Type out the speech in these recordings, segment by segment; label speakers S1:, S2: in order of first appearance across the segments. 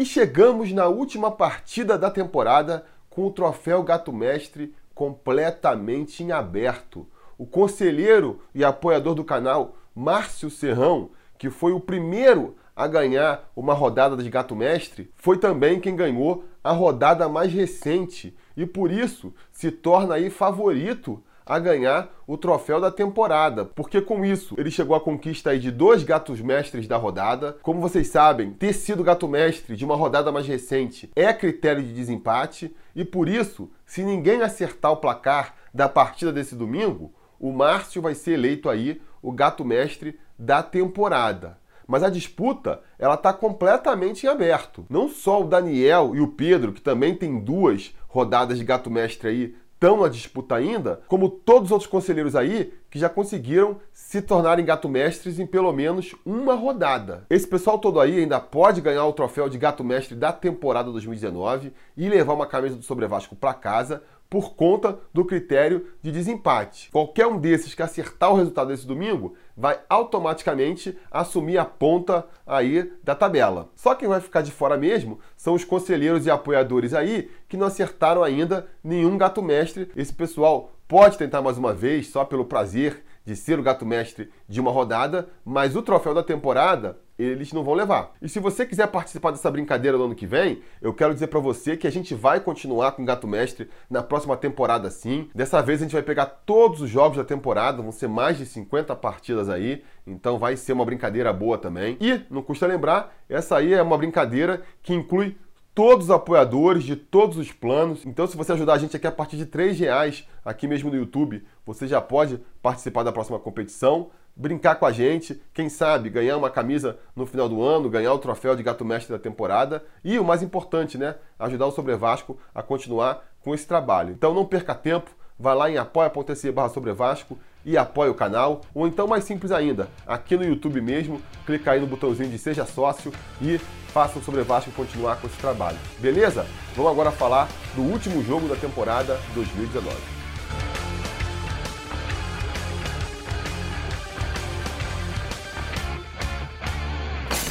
S1: E chegamos na última partida da temporada com o troféu Gato Mestre completamente em aberto. O conselheiro e apoiador do canal, Márcio Serrão, que foi o primeiro a ganhar uma rodada de Gato Mestre, foi também quem ganhou a rodada mais recente e por isso se torna aí favorito a ganhar o troféu da temporada, porque com isso ele chegou à conquista de dois gatos mestres da rodada. Como vocês sabem, ter sido gato mestre de uma rodada mais recente é critério de desempate e por isso, se ninguém acertar o placar da partida desse domingo, o Márcio vai ser eleito aí o gato mestre da temporada. Mas a disputa, ela está completamente em aberto. Não só o Daniel e o Pedro, que também tem duas rodadas de gato mestre aí estão na disputa ainda, como todos os outros conselheiros aí que já conseguiram se tornarem gato mestres em pelo menos uma rodada. Esse pessoal todo aí ainda pode ganhar o troféu de gato mestre da temporada 2019 e levar uma camisa do Sobre Vasco para casa por conta do critério de desempate. Qualquer um desses que acertar o resultado desse domingo vai automaticamente assumir a ponta aí da tabela. Só quem vai ficar de fora mesmo são os conselheiros e apoiadores aí que não acertaram ainda nenhum gato mestre. Esse pessoal pode tentar mais uma vez só pelo prazer de ser o gato mestre de uma rodada, mas o troféu da temporada eles não vão levar. E se você quiser participar dessa brincadeira no ano que vem, eu quero dizer para você que a gente vai continuar com o Gato Mestre na próxima temporada sim. Dessa vez a gente vai pegar todos os jogos da temporada, vão ser mais de 50 partidas aí, então vai ser uma brincadeira boa também. E, não custa lembrar, essa aí é uma brincadeira que inclui todos os apoiadores de todos os planos. Então, se você ajudar a gente aqui a partir de R$ reais aqui mesmo no YouTube, você já pode participar da próxima competição, brincar com a gente, quem sabe ganhar uma camisa no final do ano, ganhar o troféu de gato mestre da temporada e o mais importante, né, ajudar o Sobre Vasco a continuar com esse trabalho. Então, não perca tempo, vá lá em apoia.se barra Sobre Vasco e apoie o canal, ou então mais simples ainda, aqui no YouTube mesmo, clica aí no botãozinho de Seja Sócio e faça o Sobre Vasco continuar com esse trabalho. Beleza? Vamos agora falar do último jogo da temporada 2019.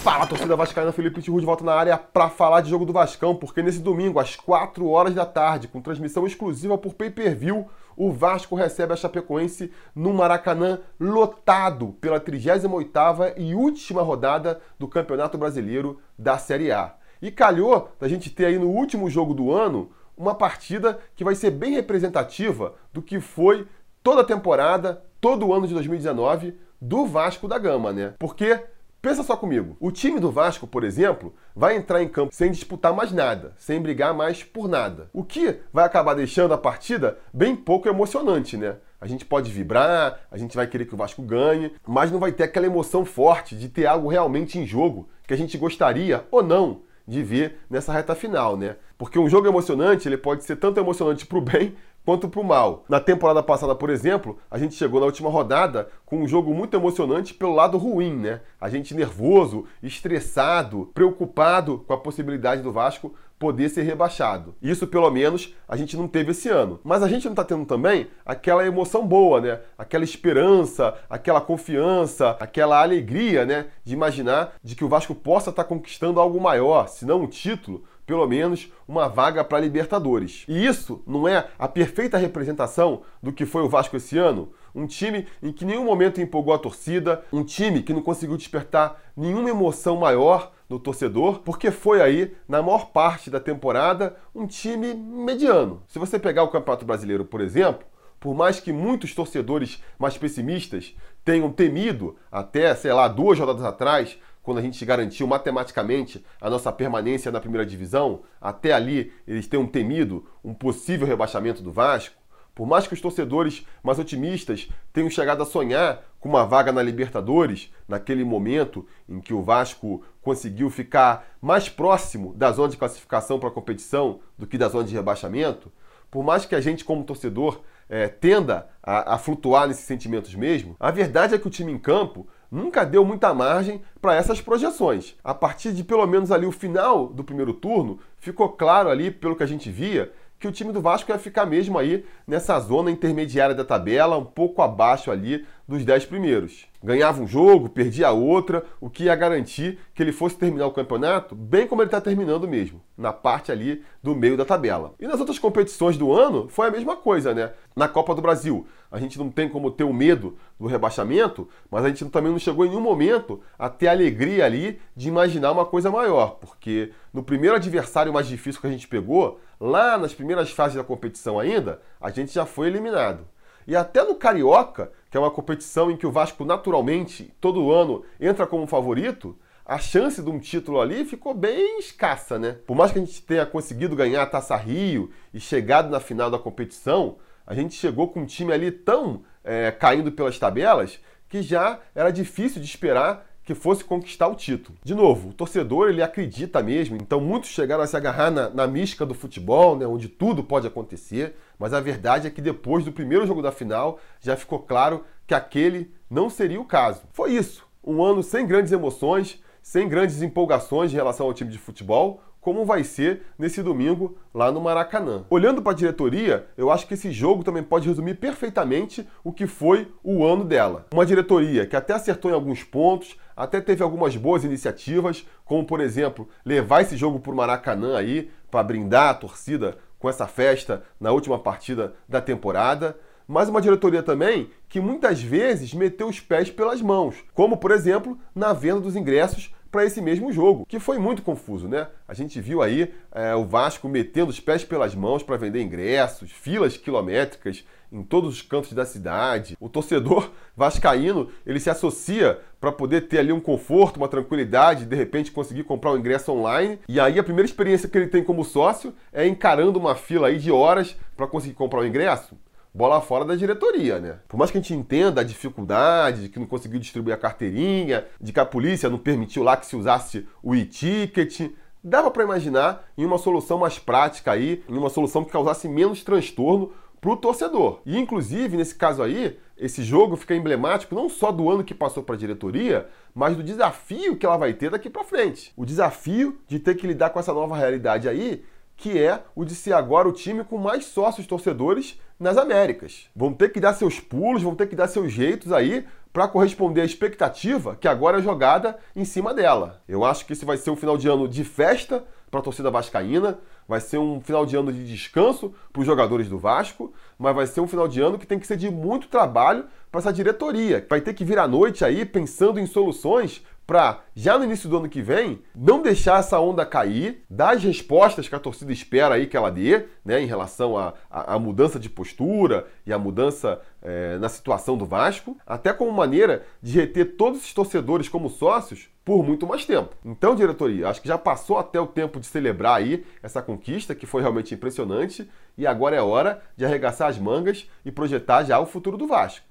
S1: Fala, torcida vascaína, Felipe Tiru de volta na área para falar de jogo do Vascão, porque nesse domingo, às 4 horas da tarde, com transmissão exclusiva por pay-per-view, o Vasco recebe a Chapecoense no Maracanã lotado pela 38ª e última rodada do Campeonato Brasileiro da Série A. E calhou da gente ter aí no último jogo do ano uma partida que vai ser bem representativa do que foi toda a temporada, todo o ano de 2019 do Vasco da Gama, né? Porque Pensa só comigo. O time do Vasco, por exemplo, vai entrar em campo sem disputar mais nada, sem brigar mais por nada. O que vai acabar deixando a partida bem pouco emocionante, né? A gente pode vibrar, a gente vai querer que o Vasco ganhe, mas não vai ter aquela emoção forte de ter algo realmente em jogo que a gente gostaria ou não de ver nessa reta final, né? Porque um jogo emocionante, ele pode ser tanto emocionante para o bem quanto para o mal. Na temporada passada, por exemplo, a gente chegou na última rodada com um jogo muito emocionante pelo lado ruim, né? A gente nervoso, estressado, preocupado com a possibilidade do Vasco poder ser rebaixado. Isso, pelo menos, a gente não teve esse ano. Mas a gente não está tendo também aquela emoção boa, né? Aquela esperança, aquela confiança, aquela alegria, né? De imaginar de que o Vasco possa estar tá conquistando algo maior, se não um título, pelo menos uma vaga para Libertadores. E isso não é a perfeita representação do que foi o Vasco esse ano? Um time em que nenhum momento empolgou a torcida, um time que não conseguiu despertar nenhuma emoção maior no torcedor, porque foi aí, na maior parte da temporada, um time mediano. Se você pegar o Campeonato Brasileiro, por exemplo, por mais que muitos torcedores mais pessimistas tenham temido, até, sei lá, duas rodadas atrás, quando a gente garantiu matematicamente a nossa permanência na primeira divisão, até ali eles tenham temido um possível rebaixamento do Vasco. Por mais que os torcedores mais otimistas tenham chegado a sonhar com uma vaga na Libertadores, naquele momento em que o Vasco conseguiu ficar mais próximo da zona de classificação para a competição do que da zona de rebaixamento, por mais que a gente, como torcedor, é, tenda a, a flutuar nesses sentimentos mesmo, a verdade é que o time em campo nunca deu muita margem para essas projeções. A partir de pelo menos ali o final do primeiro turno, ficou claro ali, pelo que a gente via, que o time do Vasco ia ficar mesmo aí nessa zona intermediária da tabela, um pouco abaixo ali dos 10 primeiros. Ganhava um jogo, perdia outra, o que ia garantir que ele fosse terminar o campeonato bem como ele está terminando mesmo, na parte ali do meio da tabela. E nas outras competições do ano foi a mesma coisa, né? Na Copa do Brasil, a gente não tem como ter o medo do rebaixamento, mas a gente também não chegou em nenhum momento a ter a alegria ali de imaginar uma coisa maior, porque no primeiro adversário mais difícil que a gente pegou, lá nas primeiras fases da competição ainda, a gente já foi eliminado. E até no Carioca, que é uma competição em que o Vasco naturalmente, todo ano, entra como favorito, a chance de um título ali ficou bem escassa, né? Por mais que a gente tenha conseguido ganhar a Taça Rio e chegado na final da competição, a gente chegou com um time ali tão é, caindo pelas tabelas que já era difícil de esperar que fosse conquistar o título. De novo, o torcedor ele acredita mesmo, então muitos chegaram a se agarrar na, na mística do futebol, né, onde tudo pode acontecer, mas a verdade é que depois do primeiro jogo da final já ficou claro que aquele não seria o caso. Foi isso, um ano sem grandes emoções, sem grandes empolgações em relação ao time de futebol, como vai ser nesse domingo lá no Maracanã. Olhando para a diretoria, eu acho que esse jogo também pode resumir perfeitamente o que foi o ano dela. Uma diretoria que até acertou em alguns pontos, até teve algumas boas iniciativas, como por exemplo, levar esse jogo para o Maracanã aí para brindar a torcida com essa festa na última partida da temporada. Mas uma diretoria também que muitas vezes meteu os pés pelas mãos, como por exemplo na venda dos ingressos para esse mesmo jogo, que foi muito confuso, né? A gente viu aí é, o Vasco metendo os pés pelas mãos para vender ingressos, filas quilométricas em todos os cantos da cidade. O torcedor vascaíno, ele se associa para poder ter ali um conforto, uma tranquilidade, de repente conseguir comprar um ingresso online. E aí a primeira experiência que ele tem como sócio é encarando uma fila aí de horas para conseguir comprar o ingresso bola fora da diretoria, né? Por mais que a gente entenda a dificuldade de que não conseguiu distribuir a carteirinha, de que a polícia não permitiu lá que se usasse o e-ticket, dava para imaginar em uma solução mais prática aí, em uma solução que causasse menos transtorno para o torcedor. E inclusive nesse caso aí, esse jogo fica emblemático não só do ano que passou para a diretoria, mas do desafio que ela vai ter daqui para frente. O desafio de ter que lidar com essa nova realidade aí que é o de ser agora o time com mais sócios torcedores nas Américas. Vão ter que dar seus pulos, vão ter que dar seus jeitos aí para corresponder à expectativa que agora é jogada em cima dela. Eu acho que esse vai ser um final de ano de festa para a torcida vascaína, vai ser um final de ano de descanso para os jogadores do Vasco, mas vai ser um final de ano que tem que ser de muito trabalho para essa diretoria, que vai ter que vir à noite aí pensando em soluções para, já no início do ano que vem, não deixar essa onda cair, dar as respostas que a torcida espera aí que ela dê, né, em relação à mudança de postura e a mudança é, na situação do Vasco, até como maneira de reter todos esses torcedores como sócios por muito mais tempo. Então, diretoria, acho que já passou até o tempo de celebrar aí essa conquista, que foi realmente impressionante, e agora é hora de arregaçar as mangas e projetar já o futuro do Vasco.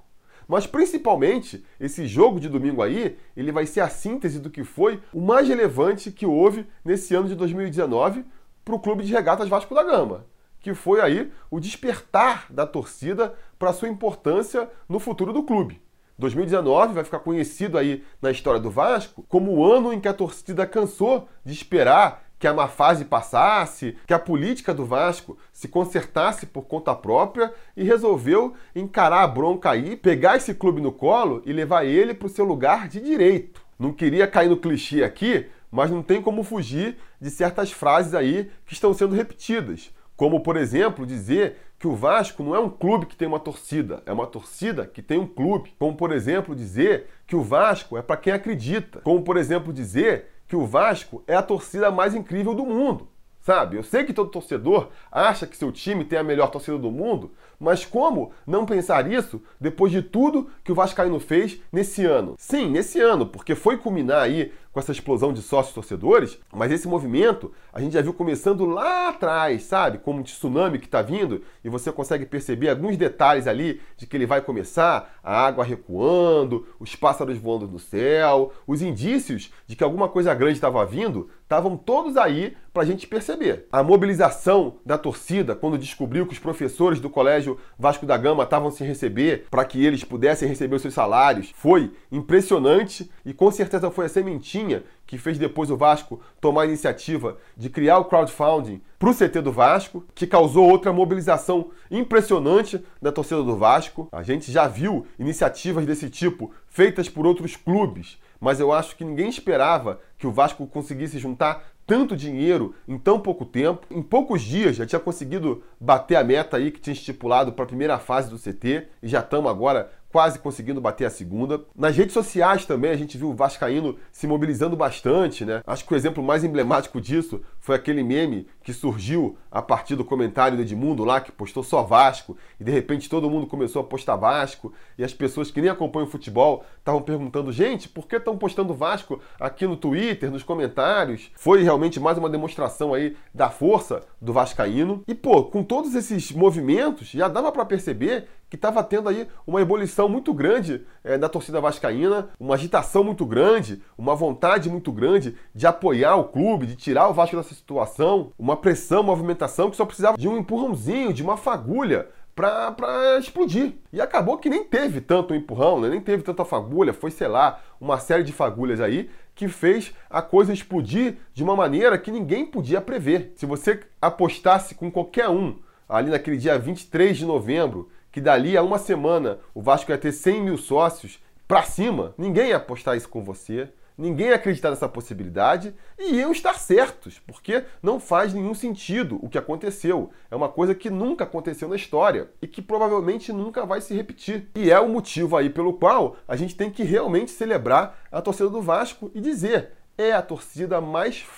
S1: Mas principalmente, esse jogo de domingo aí, ele vai ser a síntese do que foi o mais relevante que houve nesse ano de 2019 para o Clube de Regatas Vasco da Gama, que foi aí o despertar da torcida para sua importância no futuro do clube. 2019 vai ficar conhecido aí na história do Vasco como o ano em que a torcida cansou de esperar que a má fase passasse, que a política do Vasco se consertasse por conta própria e resolveu encarar a bronca aí, pegar esse clube no colo e levar ele para o seu lugar de direito. Não queria cair no clichê aqui, mas não tem como fugir de certas frases aí que estão sendo repetidas. Como, por exemplo, dizer que o Vasco não é um clube que tem uma torcida, é uma torcida que tem um clube. Como, por exemplo, dizer que o Vasco é para quem acredita. Como, por exemplo, dizer que o Vasco é a torcida mais incrível do mundo. Sabe? Eu sei que todo torcedor acha que seu time tem a melhor torcida do mundo, mas como não pensar isso depois de tudo que o Vascaíno fez nesse ano? Sim, nesse ano, porque foi culminar aí com essa explosão de sócios torcedores, mas esse movimento a gente já viu começando lá atrás, sabe? Como um tsunami que está vindo e você consegue perceber alguns detalhes ali de que ele vai começar, a água recuando, os pássaros voando no céu, os indícios de que alguma coisa grande estava vindo, estavam todos aí para a gente perceber. A mobilização da torcida quando descobriu que os professores do colégio Vasco da Gama estavam se receber para que eles pudessem receber os seus salários foi impressionante e com certeza foi a sementinha que fez depois o Vasco tomar a iniciativa de criar o crowdfunding para o CT do Vasco, que causou outra mobilização impressionante da torcida do Vasco. A gente já viu iniciativas desse tipo feitas por outros clubes, mas eu acho que ninguém esperava que o Vasco conseguisse juntar tanto dinheiro em tão pouco tempo. Em poucos dias já tinha conseguido bater a meta aí que tinha estipulado para a primeira fase do CT e já estamos agora quase conseguindo bater a segunda. Nas redes sociais também a gente viu o Vascaíno se mobilizando bastante, né? Acho que o exemplo mais emblemático disso foi aquele meme que surgiu a partir do comentário do Edmundo lá, que postou só Vasco, e de repente todo mundo começou a postar Vasco, e as pessoas que nem acompanham o futebol estavam perguntando, gente, por que estão postando Vasco aqui no Twitter, nos comentários? Foi realmente mais uma demonstração aí da força do Vascaíno. E pô, com todos esses movimentos, já dava para perceber que estava tendo aí uma ebulição muito grande é, da torcida vascaína, uma agitação muito grande, uma vontade muito grande de apoiar o clube, de tirar o Vasco dessa situação, uma pressão, uma movimentação que só precisava de um empurrãozinho, de uma fagulha para explodir. E acabou que nem teve tanto empurrão, né? nem teve tanta fagulha, foi, sei lá, uma série de fagulhas aí que fez a coisa explodir de uma maneira que ninguém podia prever. Se você apostasse com qualquer um ali naquele dia 23 de novembro que dali a uma semana o Vasco ia ter 100 mil sócios para cima, ninguém ia apostar isso com você, ninguém ia acreditar nessa possibilidade e iam estar certos, porque não faz nenhum sentido o que aconteceu. É uma coisa que nunca aconteceu na história e que provavelmente nunca vai se repetir. E é o motivo aí pelo qual a gente tem que realmente celebrar a torcida do Vasco e dizer: é a torcida mais f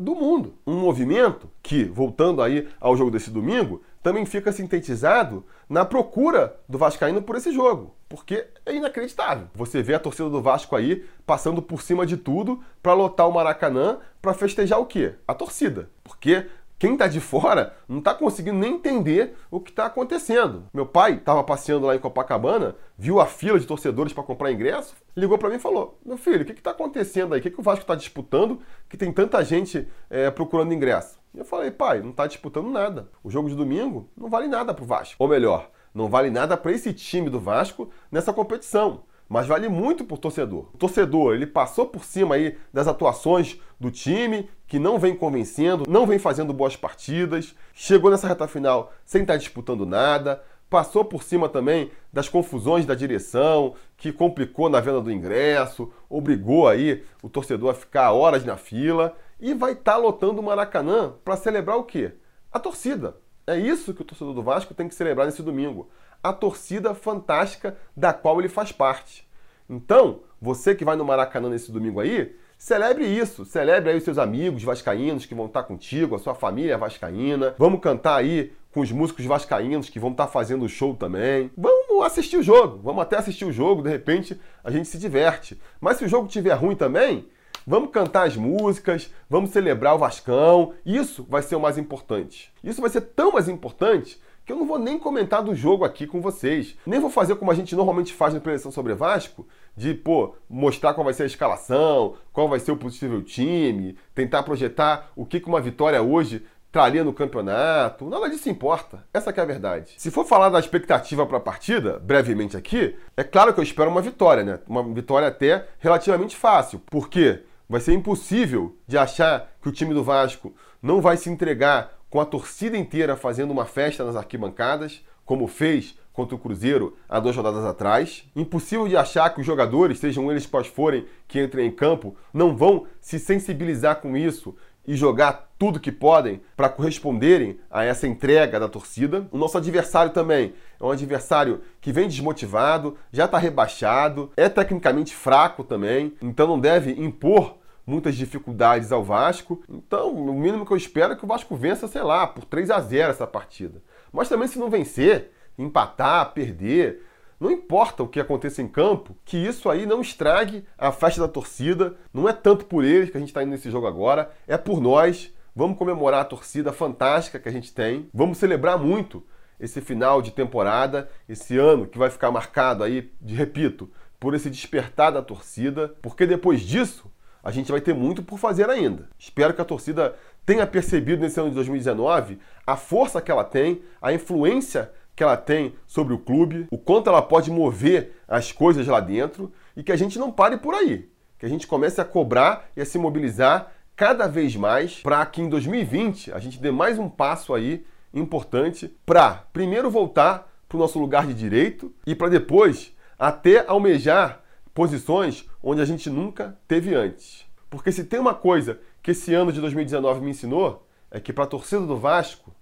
S1: do mundo. Um movimento que, voltando aí ao jogo desse domingo, também fica sintetizado na procura do Vascaíno por esse jogo, porque é inacreditável. Você vê a torcida do Vasco aí passando por cima de tudo para lotar o Maracanã para festejar o quê? A torcida. Porque quem está de fora não está conseguindo nem entender o que está acontecendo. Meu pai estava passeando lá em Copacabana, viu a fila de torcedores para comprar ingresso, ligou para mim e falou: Meu filho, o que está acontecendo aí? O que, que o Vasco está disputando que tem tanta gente é, procurando ingresso? E eu falei: Pai, não está disputando nada. O jogo de domingo não vale nada para o Vasco. Ou melhor, não vale nada para esse time do Vasco nessa competição mas vale muito para o torcedor. O torcedor, ele passou por cima aí das atuações do time, que não vem convencendo, não vem fazendo boas partidas, chegou nessa reta final sem estar disputando nada, passou por cima também das confusões da direção, que complicou na venda do ingresso, obrigou aí o torcedor a ficar horas na fila e vai estar tá lotando o Maracanã para celebrar o quê? A torcida. É isso que o torcedor do Vasco tem que celebrar nesse domingo a torcida fantástica da qual ele faz parte. Então, você que vai no Maracanã nesse domingo aí, celebre isso, celebre aí os seus amigos vascaínos que vão estar contigo, a sua família vascaína. Vamos cantar aí com os músicos vascaínos que vão estar fazendo o show também. Vamos assistir o jogo, vamos até assistir o jogo, de repente a gente se diverte. Mas se o jogo estiver ruim também, vamos cantar as músicas, vamos celebrar o Vascão. Isso vai ser o mais importante. Isso vai ser tão mais importante que eu não vou nem comentar do jogo aqui com vocês. Nem vou fazer como a gente normalmente faz na preleção sobre Vasco, de, pô, mostrar qual vai ser a escalação, qual vai ser o possível time, tentar projetar o que uma vitória hoje traria no campeonato. Nada disso importa. Essa é a verdade. Se for falar da expectativa para a partida, brevemente aqui, é claro que eu espero uma vitória, né? Uma vitória até relativamente fácil. Porque vai ser impossível de achar que o time do Vasco não vai se entregar com a torcida inteira fazendo uma festa nas arquibancadas, como fez contra o Cruzeiro há duas rodadas atrás. Impossível de achar que os jogadores, sejam eles quais forem que entrem em campo, não vão se sensibilizar com isso e jogar tudo que podem para corresponderem a essa entrega da torcida. O nosso adversário também é um adversário que vem desmotivado, já está rebaixado, é tecnicamente fraco também, então não deve impor muitas dificuldades ao Vasco. Então, o mínimo que eu espero é que o Vasco vença, sei lá, por 3 a 0 essa partida. Mas também se não vencer, empatar, perder, não importa o que aconteça em campo, que isso aí não estrague a festa da torcida. Não é tanto por eles que a gente está indo nesse jogo agora, é por nós. Vamos comemorar a torcida fantástica que a gente tem. Vamos celebrar muito esse final de temporada, esse ano que vai ficar marcado aí, de repito, por esse despertar da torcida, porque depois disso a gente vai ter muito por fazer ainda. Espero que a torcida tenha percebido nesse ano de 2019 a força que ela tem, a influência que ela tem sobre o clube, o quanto ela pode mover as coisas lá dentro e que a gente não pare por aí. que a gente comece a cobrar e a se mobilizar cada vez mais para que em 2020 a gente dê mais um passo aí importante para primeiro voltar para o nosso lugar de direito e para depois até almejar posições onde a gente nunca teve antes. Porque se tem uma coisa que esse ano de 2019 me ensinou, é que para a torcida do Vasco,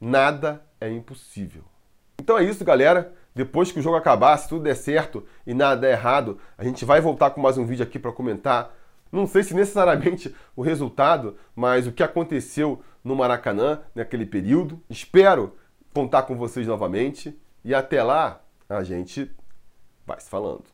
S1: nada é impossível. Então é isso, galera. Depois que o jogo acabar, se tudo der certo e nada der errado, a gente vai voltar com mais um vídeo aqui para comentar. Não sei se necessariamente o resultado, mas o que aconteceu no Maracanã naquele período. Espero contar com vocês novamente. E até lá, a gente vai se falando.